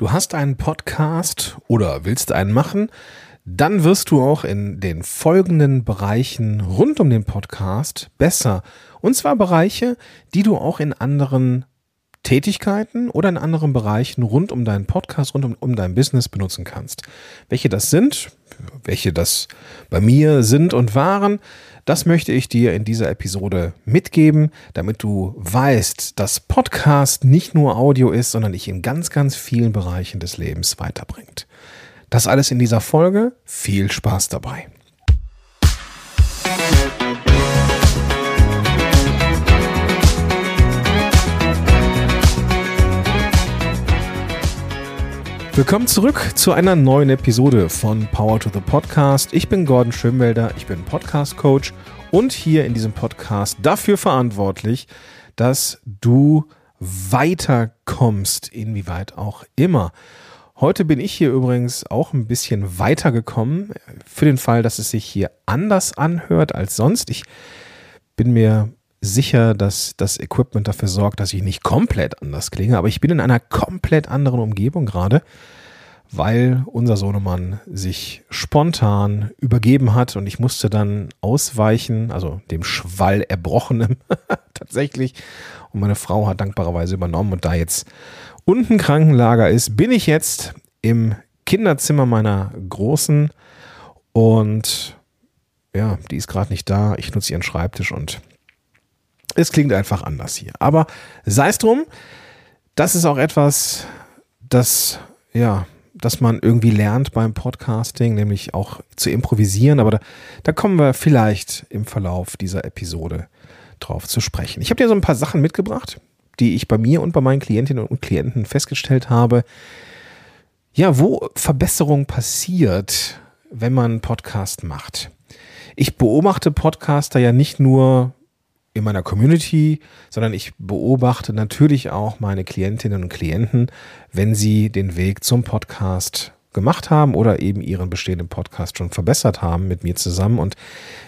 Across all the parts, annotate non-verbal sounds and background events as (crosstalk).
Du hast einen Podcast oder willst einen machen? Dann wirst du auch in den folgenden Bereichen rund um den Podcast besser. Und zwar Bereiche, die du auch in anderen Tätigkeiten oder in anderen Bereichen rund um deinen Podcast, rund um, um dein Business benutzen kannst. Welche das sind, welche das bei mir sind und waren, das möchte ich dir in dieser Episode mitgeben, damit du weißt, dass Podcast nicht nur Audio ist, sondern dich in ganz, ganz vielen Bereichen des Lebens weiterbringt. Das alles in dieser Folge. Viel Spaß dabei. Willkommen zurück zu einer neuen Episode von Power to the Podcast. Ich bin Gordon Schönwelder, ich bin Podcast Coach und hier in diesem Podcast dafür verantwortlich, dass du weiterkommst, inwieweit auch immer. Heute bin ich hier übrigens auch ein bisschen weitergekommen, für den Fall, dass es sich hier anders anhört als sonst. Ich bin mir sicher, dass das Equipment dafür sorgt, dass ich nicht komplett anders klinge, aber ich bin in einer komplett anderen Umgebung gerade, weil unser Sohnemann sich spontan übergeben hat und ich musste dann ausweichen, also dem Schwall erbrochenem (laughs) tatsächlich. Und meine Frau hat dankbarerweise übernommen und da jetzt unten Krankenlager ist, bin ich jetzt im Kinderzimmer meiner Großen und ja, die ist gerade nicht da. Ich nutze ihren Schreibtisch und es klingt einfach anders hier. Aber sei es drum, das ist auch etwas, das, ja, das man irgendwie lernt beim Podcasting, nämlich auch zu improvisieren. Aber da, da kommen wir vielleicht im Verlauf dieser Episode drauf zu sprechen. Ich habe dir so ein paar Sachen mitgebracht, die ich bei mir und bei meinen Klientinnen und Klienten festgestellt habe. Ja, wo Verbesserung passiert, wenn man einen Podcast macht. Ich beobachte Podcaster ja nicht nur in meiner Community, sondern ich beobachte natürlich auch meine Klientinnen und Klienten, wenn sie den Weg zum Podcast gemacht haben oder eben ihren bestehenden Podcast schon verbessert haben mit mir zusammen. Und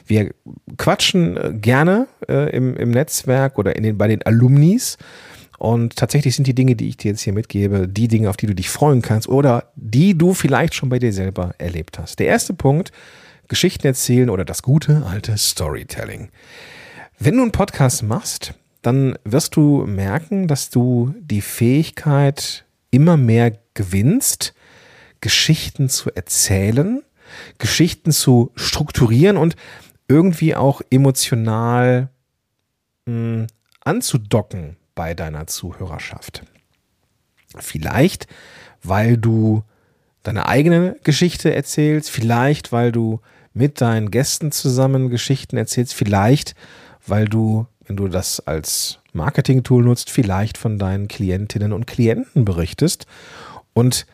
wir quatschen äh, gerne äh, im, im Netzwerk oder in den, bei den Alumnis. Und tatsächlich sind die Dinge, die ich dir jetzt hier mitgebe, die Dinge, auf die du dich freuen kannst oder die du vielleicht schon bei dir selber erlebt hast. Der erste Punkt, Geschichten erzählen oder das gute alte Storytelling. Wenn du einen Podcast machst, dann wirst du merken, dass du die Fähigkeit immer mehr gewinnst, Geschichten zu erzählen, Geschichten zu strukturieren und irgendwie auch emotional mh, hm, anzudocken bei deiner Zuhörerschaft. Vielleicht, weil du deine eigene Geschichte erzählst, vielleicht, weil du mit deinen Gästen zusammen Geschichten erzählst, vielleicht, weil du, wenn du das als Marketing-Tool nutzt, vielleicht von deinen Klientinnen und Klienten berichtest und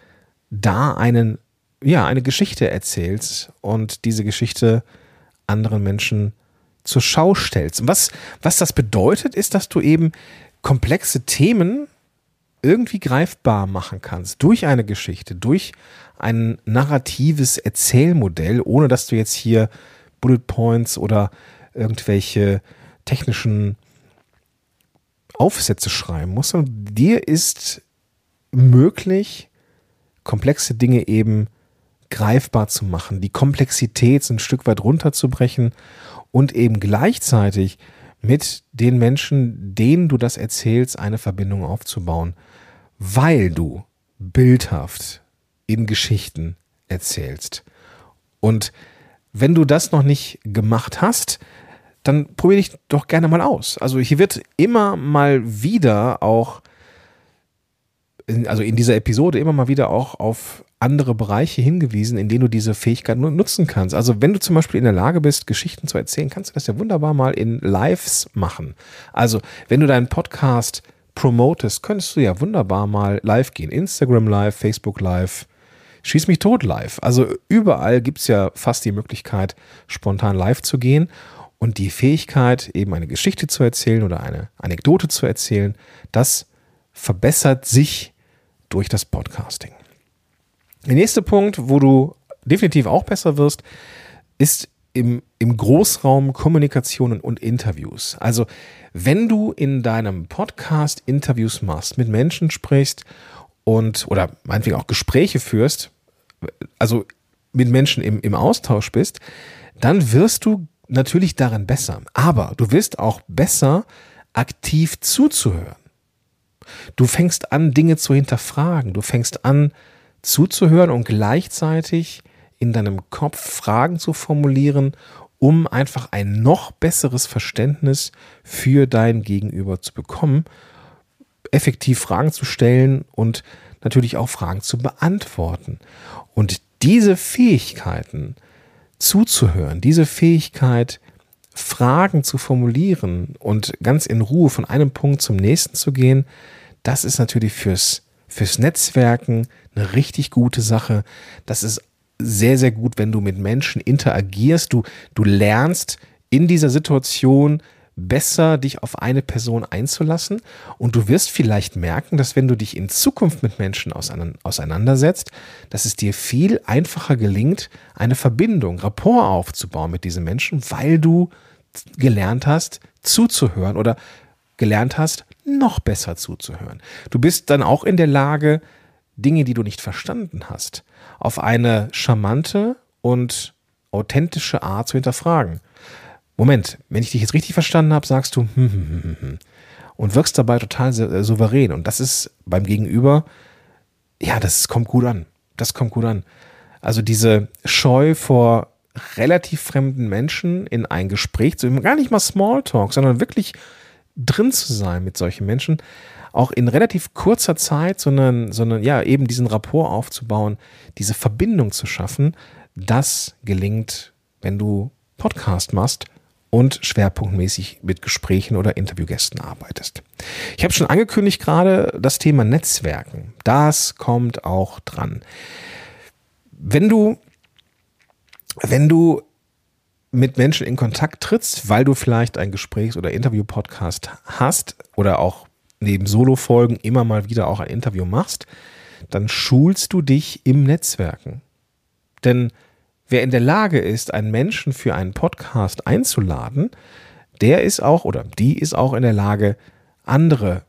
da einen, ja, eine Geschichte erzählst und diese Geschichte anderen Menschen zur Schau stellst. Und was, was das bedeutet, ist, dass du eben komplexe Themen irgendwie greifbar machen kannst durch eine Geschichte, durch ein narratives Erzählmodell, ohne dass du jetzt hier Bullet Points oder irgendwelche technischen Aufsätze schreiben musst, sondern dir ist möglich, komplexe Dinge eben greifbar zu machen, die Komplexität ein Stück weit runterzubrechen und eben gleichzeitig mit den Menschen, denen du das erzählst, eine Verbindung aufzubauen, weil du bildhaft in Geschichten erzählst. Und wenn du das noch nicht gemacht hast, dann probiere dich doch gerne mal aus. Also hier wird immer mal wieder auch, also in dieser Episode immer mal wieder auch auf andere Bereiche hingewiesen, in denen du diese Fähigkeit nutzen kannst. Also wenn du zum Beispiel in der Lage bist, Geschichten zu erzählen, kannst du das ja wunderbar mal in Lives machen. Also wenn du deinen Podcast promotest, könntest du ja wunderbar mal live gehen. Instagram Live, Facebook Live, Schieß mich tot live. Also überall gibt es ja fast die Möglichkeit, spontan live zu gehen. Und die Fähigkeit, eben eine Geschichte zu erzählen oder eine Anekdote zu erzählen, das verbessert sich durch das Podcasting. Der nächste Punkt, wo du definitiv auch besser wirst, ist im, im Großraum Kommunikationen und Interviews. Also wenn du in deinem Podcast Interviews machst, mit Menschen sprichst und oder meinetwegen auch Gespräche führst, also mit Menschen im, im Austausch bist, dann wirst du natürlich darin besser. Aber du wirst auch besser, aktiv zuzuhören. Du fängst an, Dinge zu hinterfragen. Du fängst an, zuzuhören und gleichzeitig in deinem Kopf Fragen zu formulieren, um einfach ein noch besseres Verständnis für dein Gegenüber zu bekommen, effektiv Fragen zu stellen und natürlich auch Fragen zu beantworten. Und diese Fähigkeiten zuzuhören, diese Fähigkeit, Fragen zu formulieren und ganz in Ruhe von einem Punkt zum nächsten zu gehen, das ist natürlich fürs, fürs Netzwerken eine richtig gute Sache. Das ist sehr, sehr gut, wenn du mit Menschen interagierst. Du, du lernst in dieser Situation besser, dich auf eine Person einzulassen. Und du wirst vielleicht merken, dass wenn du dich in Zukunft mit Menschen auseinandersetzt, dass es dir viel einfacher gelingt, eine Verbindung, Rapport aufzubauen mit diesen Menschen, weil du gelernt hast, zuzuhören oder gelernt hast, noch besser zuzuhören. Du bist dann auch in der Lage, Dinge, die du nicht verstanden hast, auf eine charmante und authentische Art zu hinterfragen. Moment, wenn ich dich jetzt richtig verstanden habe, sagst du hm, hm, hm, hm, hm. und wirkst dabei total äh, souverän. Und das ist beim Gegenüber, ja, das kommt gut an. Das kommt gut an. Also diese Scheu vor relativ fremden Menschen in ein Gespräch zu, gar nicht mal Smalltalk, sondern wirklich drin zu sein mit solchen Menschen, auch in relativ kurzer Zeit, sondern, sondern ja, eben diesen Rapport aufzubauen, diese Verbindung zu schaffen, das gelingt, wenn du Podcast machst und schwerpunktmäßig mit Gesprächen oder Interviewgästen arbeitest. Ich habe schon angekündigt gerade das Thema Netzwerken. Das kommt auch dran. Wenn du, wenn du mit Menschen in Kontakt trittst, weil du vielleicht ein Gesprächs- oder Interview-Podcast hast oder auch neben Solo-Folgen immer mal wieder auch ein Interview machst, dann schulst du dich im Netzwerken. Denn Wer in der Lage ist, einen Menschen für einen Podcast einzuladen, der ist auch oder die ist auch in der Lage, andere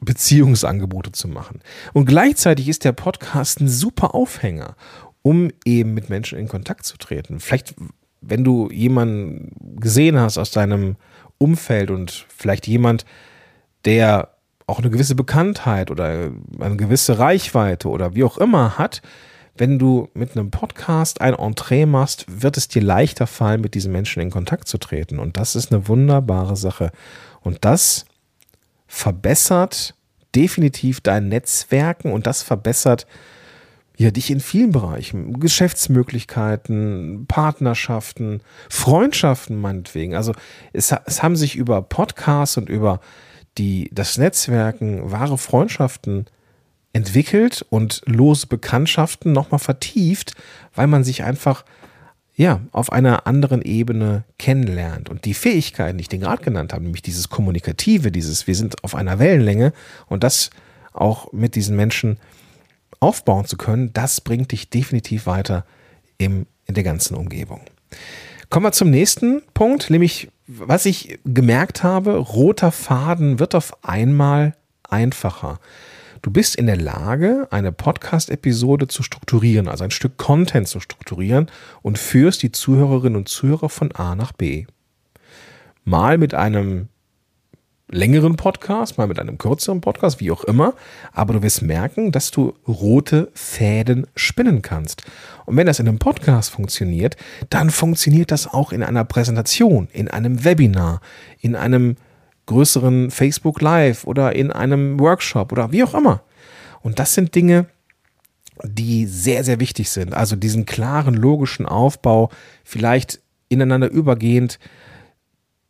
Beziehungsangebote zu machen. Und gleichzeitig ist der Podcast ein super Aufhänger, um eben mit Menschen in Kontakt zu treten. Vielleicht, wenn du jemanden gesehen hast aus deinem Umfeld und vielleicht jemand, der auch eine gewisse Bekanntheit oder eine gewisse Reichweite oder wie auch immer hat, wenn du mit einem Podcast ein Entree machst, wird es dir leichter fallen, mit diesen Menschen in Kontakt zu treten. Und das ist eine wunderbare Sache. Und das verbessert definitiv dein Netzwerken und das verbessert ja, dich in vielen Bereichen, Geschäftsmöglichkeiten, Partnerschaften, Freundschaften meinetwegen. Also es, es haben sich über Podcasts und über die, das Netzwerken wahre Freundschaften entwickelt und lose Bekanntschaften nochmal vertieft, weil man sich einfach ja, auf einer anderen Ebene kennenlernt. Und die Fähigkeiten, die ich den gerade genannt habe, nämlich dieses Kommunikative, dieses, wir sind auf einer Wellenlänge und das auch mit diesen Menschen aufbauen zu können, das bringt dich definitiv weiter im, in der ganzen Umgebung. Kommen wir zum nächsten Punkt, nämlich was ich gemerkt habe, roter Faden wird auf einmal einfacher. Du bist in der Lage, eine Podcast-Episode zu strukturieren, also ein Stück Content zu strukturieren und führst die Zuhörerinnen und Zuhörer von A nach B. Mal mit einem längeren Podcast, mal mit einem kürzeren Podcast, wie auch immer, aber du wirst merken, dass du rote Fäden spinnen kannst. Und wenn das in einem Podcast funktioniert, dann funktioniert das auch in einer Präsentation, in einem Webinar, in einem größeren Facebook Live oder in einem Workshop oder wie auch immer. Und das sind Dinge, die sehr, sehr wichtig sind. Also diesen klaren, logischen Aufbau, vielleicht ineinander übergehend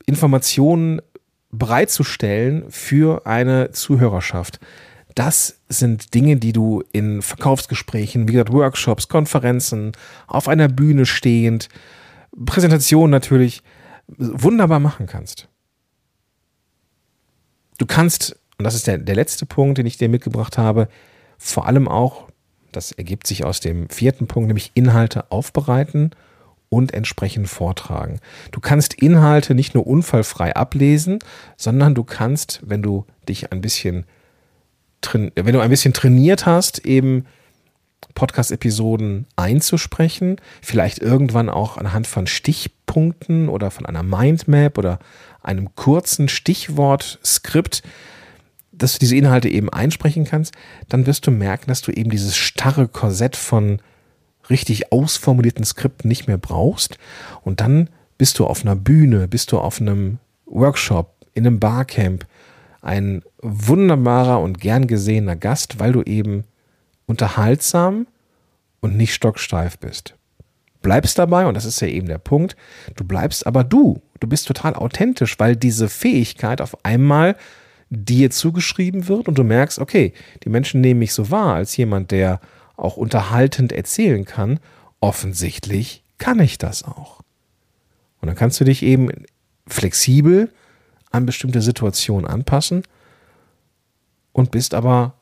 Informationen bereitzustellen für eine Zuhörerschaft. Das sind Dinge, die du in Verkaufsgesprächen, wie gesagt, Workshops, Konferenzen, auf einer Bühne stehend, Präsentationen natürlich wunderbar machen kannst. Du kannst, und das ist der, der letzte Punkt, den ich dir mitgebracht habe, vor allem auch, das ergibt sich aus dem vierten Punkt, nämlich Inhalte aufbereiten und entsprechend vortragen. Du kannst Inhalte nicht nur unfallfrei ablesen, sondern du kannst, wenn du dich ein bisschen wenn du ein bisschen trainiert hast, eben Podcast-Episoden einzusprechen, vielleicht irgendwann auch anhand von Stichpunkten oder von einer Mindmap oder einem kurzen Stichwort-Skript, dass du diese Inhalte eben einsprechen kannst, dann wirst du merken, dass du eben dieses starre Korsett von richtig ausformulierten Skripten nicht mehr brauchst. Und dann bist du auf einer Bühne, bist du auf einem Workshop, in einem Barcamp, ein wunderbarer und gern gesehener Gast, weil du eben unterhaltsam und nicht stocksteif bist. Bleibst dabei, und das ist ja eben der Punkt, du bleibst aber du. Du bist total authentisch, weil diese Fähigkeit auf einmal dir zugeschrieben wird und du merkst, okay, die Menschen nehmen mich so wahr als jemand, der auch unterhaltend erzählen kann. Offensichtlich kann ich das auch. Und dann kannst du dich eben flexibel an bestimmte Situationen anpassen und bist aber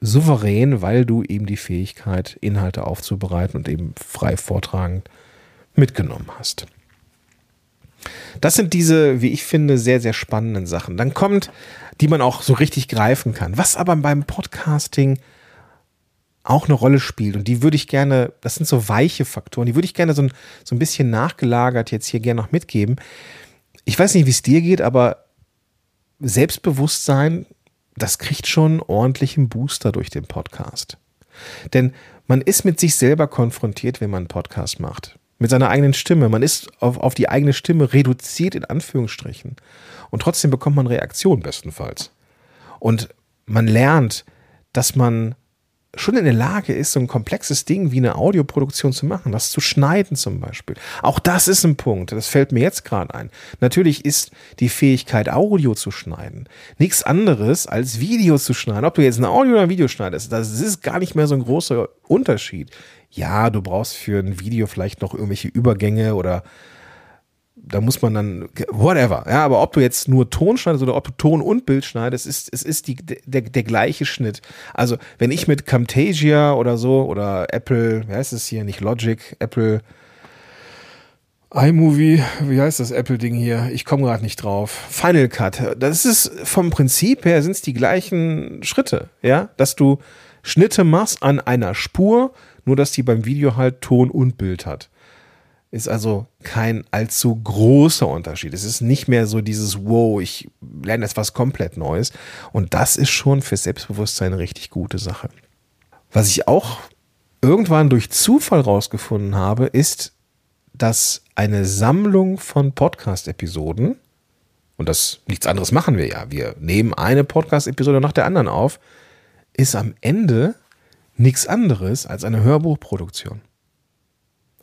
souverän, weil du eben die Fähigkeit, Inhalte aufzubereiten und eben frei vortragend mitgenommen hast. Das sind diese, wie ich finde, sehr, sehr spannenden Sachen. Dann kommt, die man auch so richtig greifen kann. Was aber beim Podcasting auch eine Rolle spielt und die würde ich gerne, das sind so weiche Faktoren, die würde ich gerne so ein, so ein bisschen nachgelagert jetzt hier gerne noch mitgeben. Ich weiß nicht, wie es dir geht, aber Selbstbewusstsein, das kriegt schon ordentlichen Booster durch den Podcast. Denn man ist mit sich selber konfrontiert, wenn man einen Podcast macht mit seiner eigenen Stimme. Man ist auf, auf die eigene Stimme reduziert in Anführungsstrichen. Und trotzdem bekommt man Reaktion bestenfalls. Und man lernt, dass man schon in der Lage ist, so ein komplexes Ding wie eine Audioproduktion zu machen, das zu schneiden zum Beispiel. Auch das ist ein Punkt, das fällt mir jetzt gerade ein. Natürlich ist die Fähigkeit, Audio zu schneiden, nichts anderes als Video zu schneiden. Ob du jetzt ein Audio oder ein Video schneidest, das ist gar nicht mehr so ein großer Unterschied. Ja, du brauchst für ein Video vielleicht noch irgendwelche Übergänge oder da muss man dann, whatever. Ja, aber ob du jetzt nur Ton schneidest oder ob du Ton und Bild schneidest, ist, es ist die, der, der gleiche Schnitt. Also, wenn ich mit Camtasia oder so oder Apple, wie heißt es hier, nicht Logic, Apple iMovie, wie heißt das Apple-Ding hier? Ich komme gerade nicht drauf. Final Cut. Das ist vom Prinzip her sind es die gleichen Schritte, ja, dass du Schnitte machst an einer Spur, nur dass die beim Video halt Ton und Bild hat. Ist also kein allzu großer Unterschied. Es ist nicht mehr so dieses, wow, ich lerne jetzt was komplett Neues. Und das ist schon für Selbstbewusstsein eine richtig gute Sache. Was ich auch irgendwann durch Zufall rausgefunden habe, ist, dass eine Sammlung von Podcast-Episoden, und das nichts anderes machen wir ja, wir nehmen eine Podcast-Episode nach der anderen auf, ist am Ende nichts anderes als eine Hörbuchproduktion.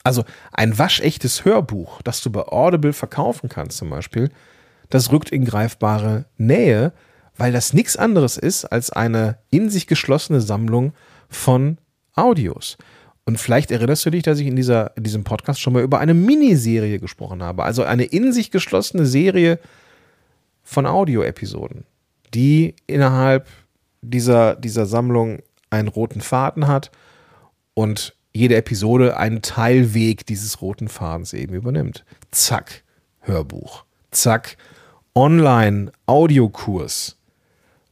Also ein waschechtes Hörbuch, das du bei Audible verkaufen kannst zum Beispiel, das rückt in greifbare Nähe, weil das nichts anderes ist als eine in sich geschlossene Sammlung von Audios. Und vielleicht erinnerst du dich, dass ich in, dieser, in diesem Podcast schon mal über eine Miniserie gesprochen habe. Also eine in sich geschlossene Serie von Audio-Episoden, die innerhalb dieser, dieser Sammlung einen roten Faden hat und jede Episode einen Teilweg dieses roten Fadens eben übernimmt. Zack, Hörbuch. Zack, Online-Audiokurs.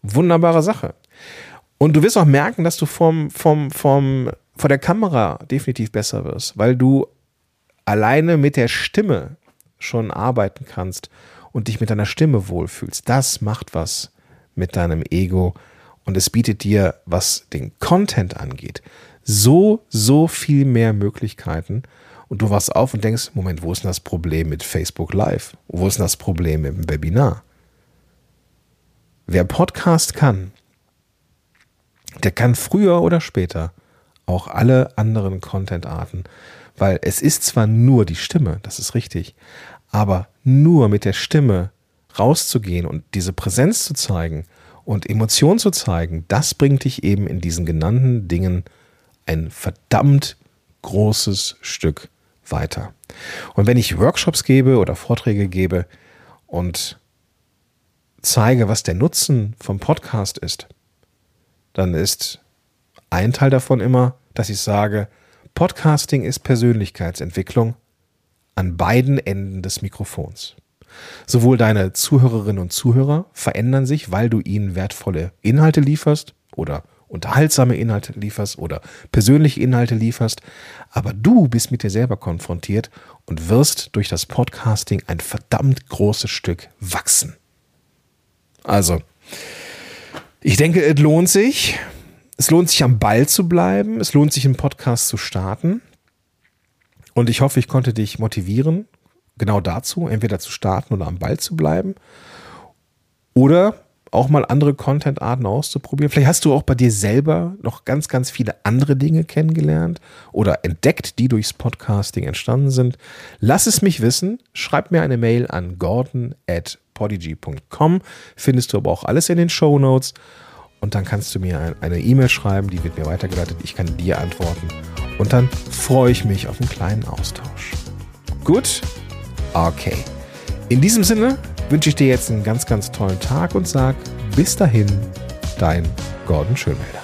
Wunderbare Sache. Und du wirst auch merken, dass du vom, vom, vom, vor der Kamera definitiv besser wirst, weil du alleine mit der Stimme schon arbeiten kannst und dich mit deiner Stimme wohlfühlst. Das macht was mit deinem Ego und es bietet dir, was den Content angeht, so, so viel mehr Möglichkeiten. Und du wachst auf und denkst, Moment, wo ist denn das Problem mit Facebook Live? Wo ist denn das Problem mit dem Webinar? Wer Podcast kann, der kann früher oder später auch alle anderen Content-Arten, weil es ist zwar nur die Stimme, das ist richtig, aber nur mit der Stimme rauszugehen und diese Präsenz zu zeigen und Emotionen zu zeigen, das bringt dich eben in diesen genannten Dingen ein verdammt großes Stück weiter. Und wenn ich Workshops gebe oder Vorträge gebe und zeige, was der Nutzen vom Podcast ist, dann ist ein Teil davon immer, dass ich sage, Podcasting ist Persönlichkeitsentwicklung an beiden Enden des Mikrofons. Sowohl deine Zuhörerinnen und Zuhörer verändern sich, weil du ihnen wertvolle Inhalte lieferst oder unterhaltsame Inhalte lieferst oder persönliche Inhalte lieferst, aber du bist mit dir selber konfrontiert und wirst durch das Podcasting ein verdammt großes Stück wachsen. Also, ich denke, es lohnt sich. Es lohnt sich am Ball zu bleiben. Es lohnt sich, einen Podcast zu starten. Und ich hoffe, ich konnte dich motivieren, genau dazu, entweder zu starten oder am Ball zu bleiben. Oder auch mal andere Content-Arten auszuprobieren. Vielleicht hast du auch bei dir selber noch ganz, ganz viele andere Dinge kennengelernt oder entdeckt, die durchs Podcasting entstanden sind. Lass es mich wissen. Schreib mir eine Mail an gordon at podigy.com. Findest du aber auch alles in den Show Notes. Und dann kannst du mir eine E-Mail schreiben, die wird mir weitergeleitet. Ich kann dir antworten. Und dann freue ich mich auf einen kleinen Austausch. Gut? Okay. In diesem Sinne wünsche ich dir jetzt einen ganz, ganz tollen Tag und sag bis dahin, dein Gordon Schönmelder.